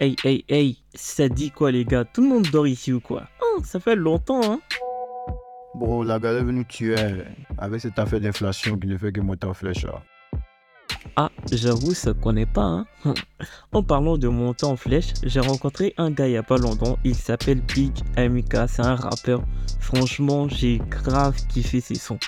Hey, hey, hey, ça dit quoi les gars? Tout le monde dort ici ou quoi? Oh, Ça fait longtemps, hein Bro, la galère veut nous tuer avec cette affaire d'inflation qui ne fait que monter en flèche. Là. Ah, j'avoue, ça connaît pas, hein En parlant de monter en flèche, j'ai rencontré un gars il y a pas longtemps, il s'appelle Big Amika, c'est un rappeur. Franchement, j'ai grave kiffé ses sons.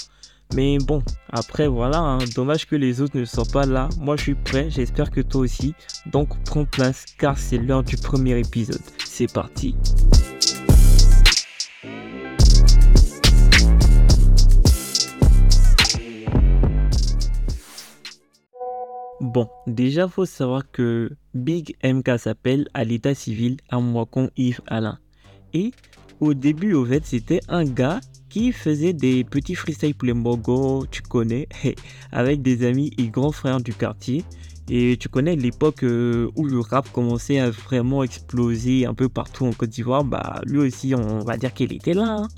Mais bon, après voilà, hein, dommage que les autres ne soient pas là. Moi je suis prêt, j'espère que toi aussi. Donc prends place car c'est l'heure du premier épisode. C'est parti. Bon, déjà faut savoir que Big MK s'appelle à l'état civil Amwakon Yves Alain. Et au début, au fait, c'était un gars qui faisait des petits freestyles pour les tu connais, avec des amis et grands frères du quartier. Et tu connais l'époque euh, où le rap commençait à vraiment exploser un peu partout en Côte d'Ivoire, bah lui aussi on va dire qu'il était là. Hein.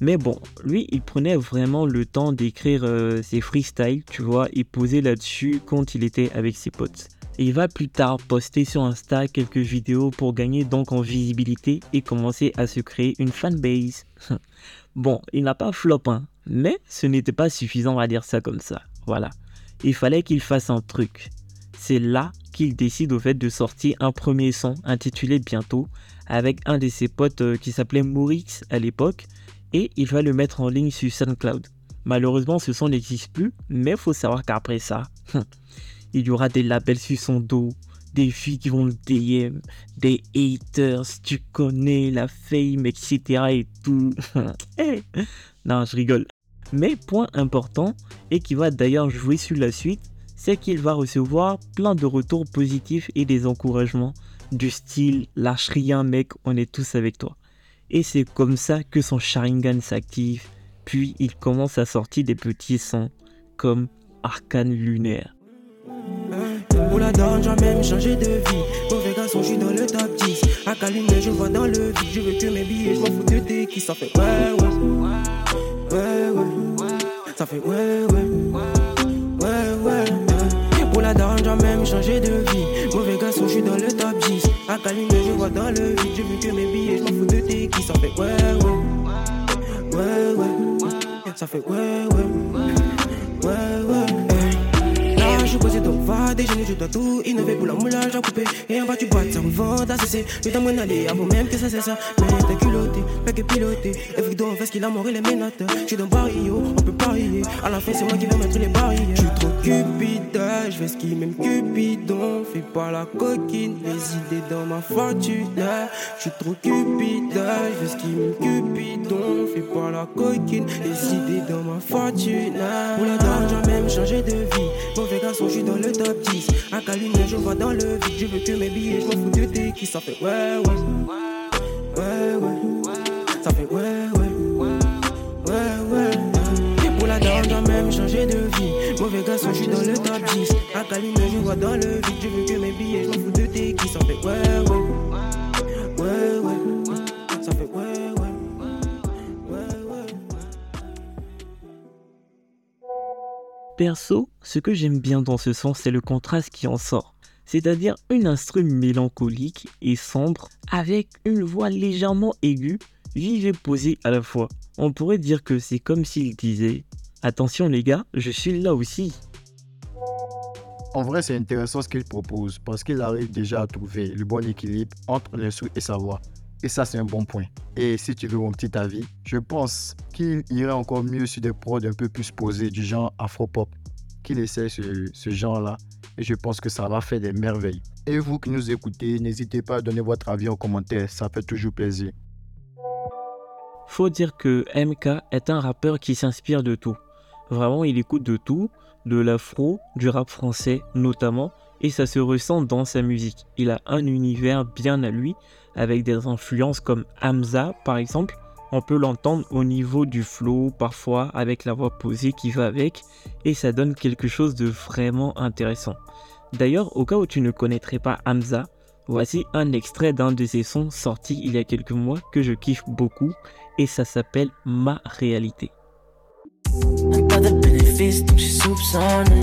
Mais bon, lui il prenait vraiment le temps d'écrire euh, ses freestyles, tu vois, et poser là-dessus quand il était avec ses potes. Il va plus tard poster sur Insta quelques vidéos pour gagner donc en visibilité et commencer à se créer une fanbase. Bon, il n'a pas flop, hein, mais ce n'était pas suffisant, on va dire ça comme ça. Voilà. Il fallait qu'il fasse un truc. C'est là qu'il décide au fait de sortir un premier son intitulé Bientôt avec un de ses potes euh, qui s'appelait Maurix à l'époque et il va le mettre en ligne sur SoundCloud. Malheureusement, ce son n'existe plus, mais faut savoir qu'après ça, il y aura des labels sur son dos, des filles qui vont le DM, des haters, tu connais la fame, etc. et tout. Eh, non, je rigole. Mais point important, et qui va d'ailleurs jouer sur la suite, c'est qu'il va recevoir plein de retours positifs et des encouragements du style lâche rien mec, on est tous avec toi. Et c'est comme ça que son Sharingan s'active, puis il commence à sortir des petits sons comme Arcane lunaire. Pour la donne, j'ai même changé de vie. Mauvais garçon, je suis dans le top 10. À Calumet, je vois dans le vide. Je veux que mes billets, je m'en fous de tes qui. Ça fait ouais, ouais. Ouais, ouais. Ça fait ouais, ouais. Ouais, ouais. Pour la donne, j'ai même changé de vie. Mauvais garçon, je suis dans le top 10. À Calumet, je vois dans le vide. Je veux que mes billets, je m'en fous de tes qui. Ça fait ouais, ouais. Ouais, ouais. Ça fait ouais, ouais. Ouais, ouais suis posé donc va déjeuner, je dois tout innover pour la moulage à couper. Et en bas tu boîtes, ça revend à cesser. Mais t'as mon aller avant même que ça cesse. Mais t'es culotté, que piloté. Et donc fait ce qu'il a mort les ménates. Je suis dans barrio, on peut parier. À la fin, c'est moi qui vais mettre les barrières. Je suis trop cupide, je fais ce qui m'aime cupidon. Fais pas la coquine, les idées dans ma fortune. Je suis trop cupide, je fais ce qui m'aime cupidon. Fais pas la coquine, les idées dans ma fortune. Pour la dame, j'ai même changé de vie. Mauvais gars je suis dans le top 10. Un je vois dans le vide. Je veux que mes billets, je m'en fous de tes qui. Ça fait ouais, ouais. Ouais, ouais. 10. Un calumet, je vois dans le vide. Je veux que mes billets, je m'en fous de tes qui. Ça fait ouais, ouais. Ouais, ouais. Ça fait ouais, ouais. Perso, ce que j'aime bien dans ce son, c'est le contraste qui en sort. C'est-à-dire une instru mélancolique et sombre avec une voix légèrement aiguë, vive et posée à la fois. On pourrait dire que c'est comme s'il disait Attention les gars, je suis là aussi. En vrai, c'est intéressant ce qu'il propose parce qu'il arrive déjà à trouver le bon équilibre entre l'instru et sa voix. Et ça, c'est un bon point. Et si tu veux mon petit avis, je pense qu'il irait encore mieux sur des prods un peu plus posés, du genre afro-pop, qu'il essaie ce, ce genre-là. Et je pense que ça va faire des merveilles. Et vous qui nous écoutez, n'hésitez pas à donner votre avis en commentaire, ça fait toujours plaisir. Faut dire que MK est un rappeur qui s'inspire de tout. Vraiment, il écoute de tout, de l'afro, du rap français notamment, et ça se ressent dans sa musique. Il a un univers bien à lui, avec des influences comme Hamza par exemple. On peut l'entendre au niveau du flow, parfois avec la voix posée qui va avec, et ça donne quelque chose de vraiment intéressant. D'ailleurs, au cas où tu ne connaîtrais pas Hamza, voici un extrait d'un de ses sons sortis il y a quelques mois que je kiffe beaucoup, et ça s'appelle Ma réalité. Fils, donc j'ai soupçonné.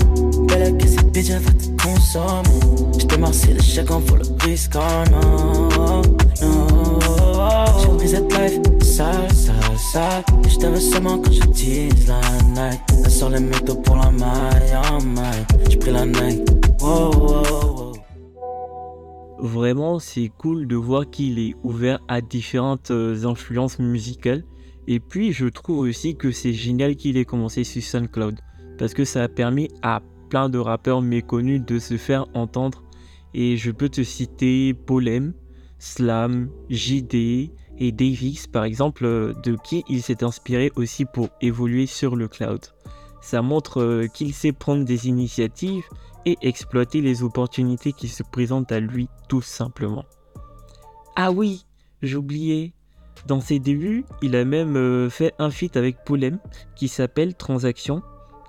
Belle que cette bitch, elle va te consommer. J'te marcie le chacun pour le risque, oh non, non. J'ai pris cette life, sale, sale, sale. Et j't'avais seulement quand je tease la night. Elle sort les métaux pour la maille, oh my. J'ai pris la night, wow, wow, wow. Vraiment, c'est cool de voir qu'il est ouvert à différentes euh, influences musicales. Et puis, je trouve aussi que c'est génial qu'il ait commencé sur SoundCloud. Parce que ça a permis à plein de rappeurs méconnus de se faire entendre. Et je peux te citer Polem, Slam, JD et Davix, par exemple, euh, de qui il s'est inspiré aussi pour évoluer sur le cloud. Ça montre euh, qu'il sait prendre des initiatives et exploiter les opportunités qui se présentent à lui tout simplement. Ah oui, j'oubliais. Dans ses débuts, il a même euh, fait un feat avec Polem qui s'appelle Transaction,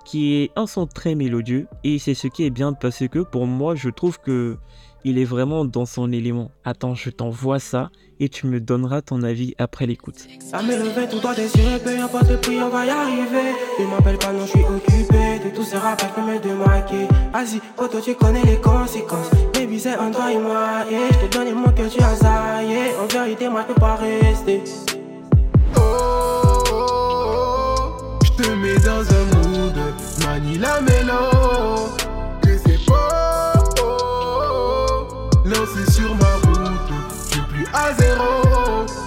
qui est un son très mélodieux et c'est ce qui est bien parce que pour moi je trouve que il est vraiment dans son élément. Attends, je t'envoie ça et tu me donneras ton avis après l'écoute. Ça me levé tout droit des yeux, peu importe le prix, on va y arriver. Ne m'appelle pas, non, je suis occupé. De tous ces rappels, je peux me démarquer. Vas-y, auto, tu connais les conséquences. Baby, c'est un toi et moi, yeah. Je te donne les mots que tu as zaillé. En vérité, moi, je peux pas rester. Oh, oh, oh, je te mets dans un mood, manie la mélo. C'est pas, oh, oh, oh. lancé sur ma route, je suis plus à zéro.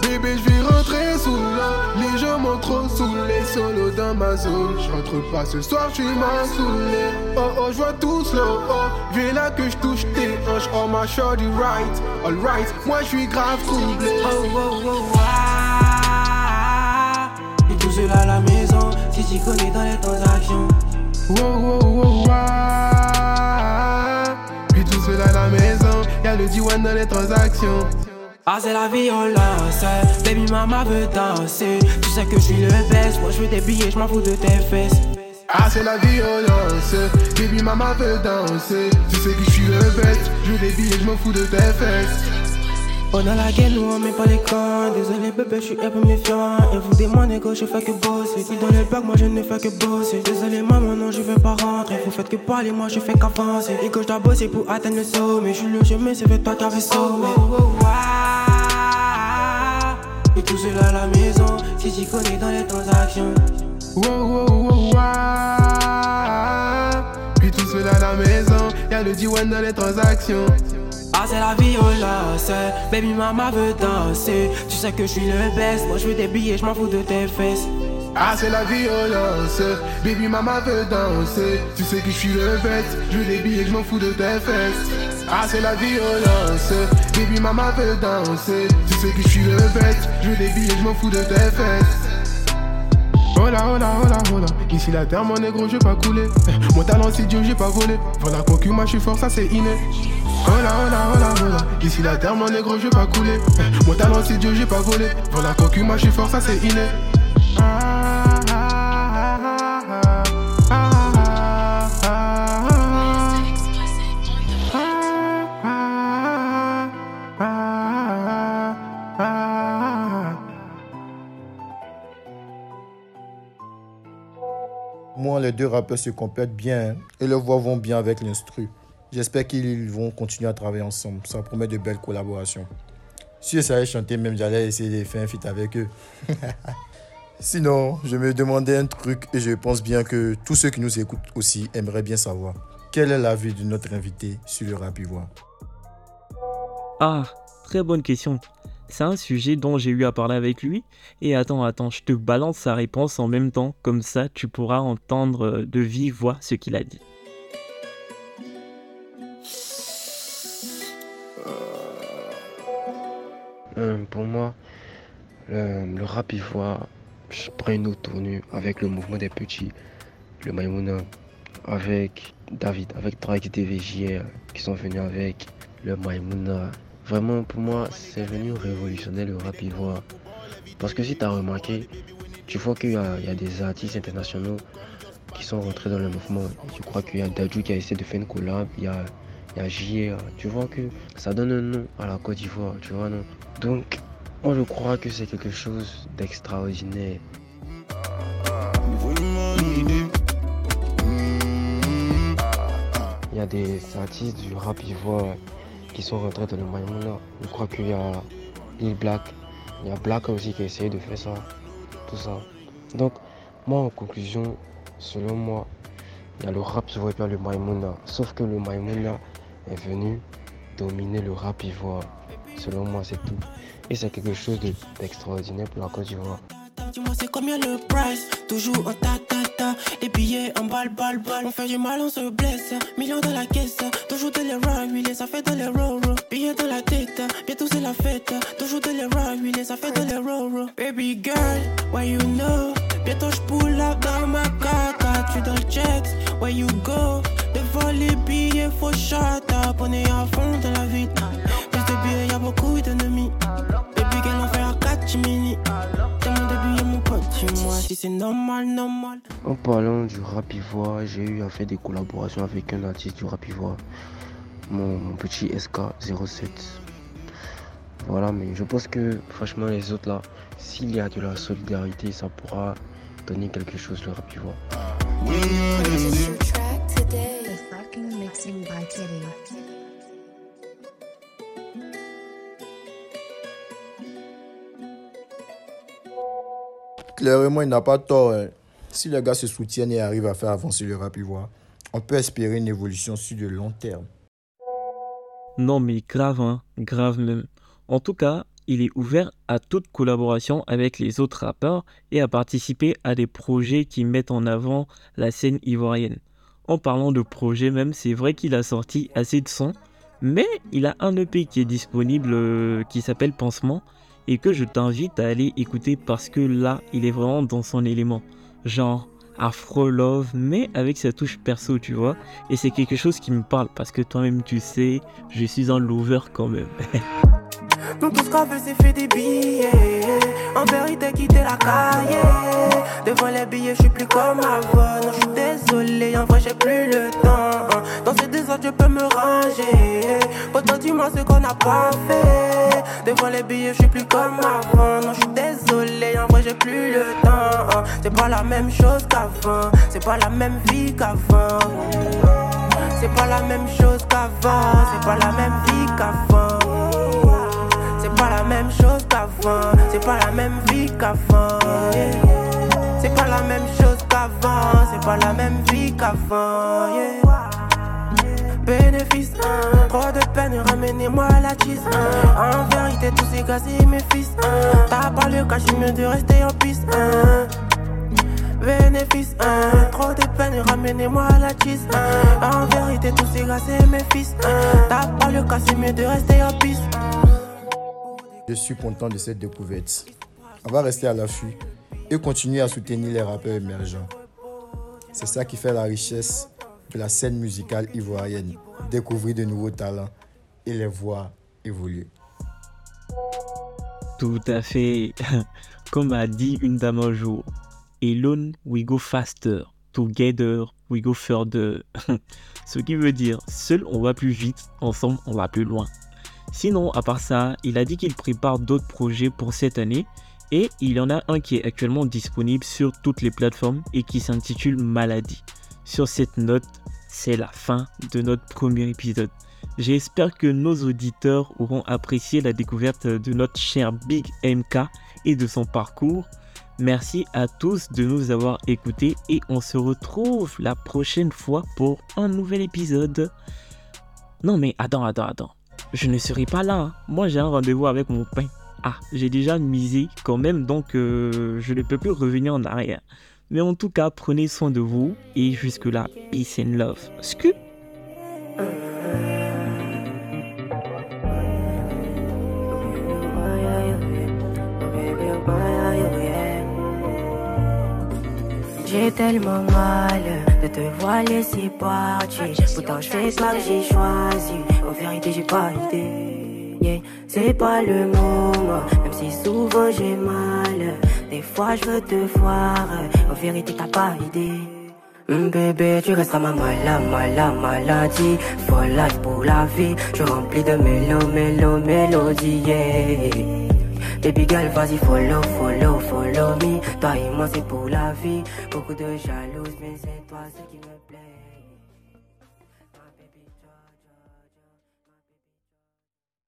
Bébé, je vais rentrer sous l'eau. Les gens m'ont trop saoulé, solo dans ma zone. Je rentre pas ce soir, je suis mal saoulé. Oh oh, je vois tout slow. Oh, vais là que je touche tes hanches. Oh ma shorty right, alright. Moi, je suis grave troublé. Oh, oh, oh, ah. Et tout seul à la maison, si tu connais dans les transactions. Wow, wow, wow, tout seul à la maison, y'a le D1 dans les transactions. Ah, c'est la violence. Baby, maman veut danser. Tu sais que je suis le best. Moi, je veux des billets, je m'en fous de tes fesses. Ah, c'est la violence. Baby, maman veut danser. Tu sais que je suis le best. Je veux des billets, je m'en fous de tes fesses. On a la gueule, nous on met pas les cons. Désolé bébé, je suis un peu méfiant. Et vous des mon égo, je fais que bosser. Si dans le bac, moi je ne fais que bosser. Désolé maman, non, je veux pas rentrer. Vous faites que parler, moi je fais qu'avancer. Et que je dois bosser pour atteindre le sommet. Je suis le chemin, c'est toi qui avais sommé. Oh, oh, oh, ah. Et tout seul à la maison, si tu connais dans les transactions. Wow, wow, wow, wow. Puis tout seul à la maison, y'a le D1 dans les transactions. Ah c'est la violence Baby maman veut danser Tu sais que je suis le best Moi je veux des billets, je m'en fous de tes fesses Ah, c'est la violence. Baby, maman veut danser. Tu sais que je suis le bête. Je veux des billets, je m'en fous de tes fesses. Ah, c'est la violence. Baby, maman veut danser. Tu sais que je suis le bête. Je veux des billets, je m'en fous de tes fesses. Hola, hola, hola, hola. Ici la terre, mon négro, je vais pas couler. Eh, Mon talent, c'est Dieu, j'ai pas volé. Voilà, concu, moi, je suis fort, ça c'est inné. Hola, hola, hola, hola. Ici la terre, mon négro, je vais pas couler. Mon talent, c'est Dieu, j'ai pas volé. Voilà, cocu, moi, je suis fort, ça c'est inné. Moi, les deux rappeurs se complètent bien et le voix vont bien avec l'instru. J'espère qu'ils vont continuer à travailler ensemble. Ça promet de belles collaborations. Si je savais chanter, même j'allais essayer de faire un feat avec eux. Sinon, je me demandais un truc et je pense bien que tous ceux qui nous écoutent aussi aimeraient bien savoir. Quel est l'avis de notre invité sur le rap ivoire? Ah, très bonne question. C'est un sujet dont j'ai eu à parler avec lui. Et attends, attends, je te balance sa réponse en même temps. Comme ça, tu pourras entendre de vive voix ce qu'il a dit. Euh, pour moi, le, le rap ivoire je prend une autre tournure avec le mouvement des petits, le Maïmouna, avec David, avec Drake DVJR qui sont venus avec le Maïmouna. Vraiment, pour moi, c'est venu révolutionner le rap ivoire. Parce que si tu as remarqué, tu vois qu'il y, a des artistes internationaux qui sont rentrés dans le mouvement. Tu crois qu'il y a Dadju qui a essayé de faire une collab, il y a, il y a JR. Tu vois que ça donne un nom à la Côte d'Ivoire, tu vois, non? Donc, moi je crois que c'est quelque chose d'extraordinaire. y a des artistes du rap ivoire qui sont rentrés dans le Maïmouna. Je crois qu'il y a Lil Black, il y a Black aussi qui a essayé de faire ça, tout ça. Donc, moi en conclusion, selon moi, il y a le rap ivoire et le Maïmouna. Sauf que le Maïmouna est venu dominer le rap ivoire. Selon moi, c'est tout. Et c'est quelque chose d'extraordinaire pour la Côte d'Ivoire. Dis-moi c'est combien le price? Toujours en ta ta ta Les billets en balle balle balle. On fait du mal on se blesse. Millions dans la caisse. Toujours de l'erreur huilés ça fait de l'erreur Billets dans la tête. Bientôt c'est la fête. Toujours de l'erreur huilés ça fait de l'erreur Baby girl Why you know? Bientôt je pull up dans ma caca Tu dans le checks Where you go? Devant les billets faut shut up On est à fond dans la vie Plus de billets y'a beaucoup d'ennemis Baby girl on fait un catch mini si c'est normal, normal. En parlant du rap ivoire, j'ai eu à faire des collaborations avec un artiste du rap ivoire, mon, petit SK07. Voilà, mais je pense que franchement, les autres là, s'il y a de la solidarité, ça pourra donner quelque chose le rap ivoire. Clairement, il n'a pas tort. Hein. Si les gars se soutiennent et arrivent à faire avancer le rap ivoire, on peut espérer une évolution sur le long terme. Non mais grave, hein, grave même. En tout cas, il est ouvert à toute collaboration avec les autres rappeurs et à participer à des projets qui mettent en avant la scène ivoirienne. En parlant de projets même, c'est vrai qu'il a sorti assez de sons, mais il a un EP qui est disponible euh, qui s'appelle Pansement et que je t'invite à aller écouter parce que là, il est vraiment dans son élément. Genre Afro Love, mais avec sa touche perso, tu vois. Et c'est quelque chose qui me parle parce que toi-même, tu sais, je suis un lover quand même. Nous tout ce qu'on veut c'est faire des billets En vérité quitter la carrière Devant les billets je suis plus comme avant Non je suis désolé en vrai j'ai plus le temps Dans ces désordres je peux me ranger Pourtant dis-moi ce qu'on n'a pas fait Devant les billets je suis plus comme avant. Non je suis désolé en vrai j'ai plus le temps C'est pas la même chose qu'avant. C'est pas la même vie qu'avant. C'est pas la même chose qu'avant. C'est pas la même vie qu'avant. Pas la même chose qu'avant, c'est pas la même vie qu'avant. C'est pas la même chose qu'avant, c'est pas la même vie qu'avant. Bénéfice, hein. trop de peine, ramenez-moi la cheese. En vérité, tous ces gars, c'est mes fils. T'as pas le cash, mieux de rester en piste. Bénéfice, trop de peine, ramenez-moi la cheese. En vérité, tous ces gars, c'est mes fils. T'as pas le cash, mieux de rester en piste. Je suis content de cette découverte. On va rester à l'affût et continuer à soutenir les rappeurs émergents. C'est ça qui fait la richesse la scène musicale ivoirienne. Découvrir de nouveaux talents et les voir évoluer. Tout à fait. Comme a dit une dame un jour, Alone we go faster, together we go further. Ce qui veut dire, seul on va plus vite, ensemble on va plus loin. Sinon, à part ça, il a dit qu'il prépare d'autres projets pour cette année et il y en a un qui est actuellement disponible sur toutes les plateformes et qui s'intitule Maladie. Sur cette note, c'est la fin de notre premier épisode. J'espère que nos auditeurs auront apprécié la découverte de notre cher Big MK et de son parcours. Merci à tous de nous avoir écoutés et on se retrouve la prochaine fois pour un nouvel épisode. Non mais attends, attends, attends je ne serai pas là. Hein. Moi, j'ai un rendez-vous avec mon pain. Ah, j'ai déjà misé quand même, donc euh, je ne peux plus revenir en arrière. Mais en tout cas, prenez soin de vous et jusque-là, peace and love. Scoop! J'ai tellement mal de te voir laisser partir. Pourtant, je fais pas que j'ai choisi. En vérité, j'ai pas idée. Yeah, c'est pas le moment, même si souvent j'ai mal. Des fois, je veux te voir. En vérité, t'as pas idée. Mm, bébé, tu resteras ma mala, mala, maladie. Folle pour la vie. Je remplis de mélo, mélo, mélodie. Yeah. Baby girl, vas-y, follow, follow, follow me. Toi et moi, c'est pour la vie. Beaucoup de jalousie, mais c'est toi ce qui me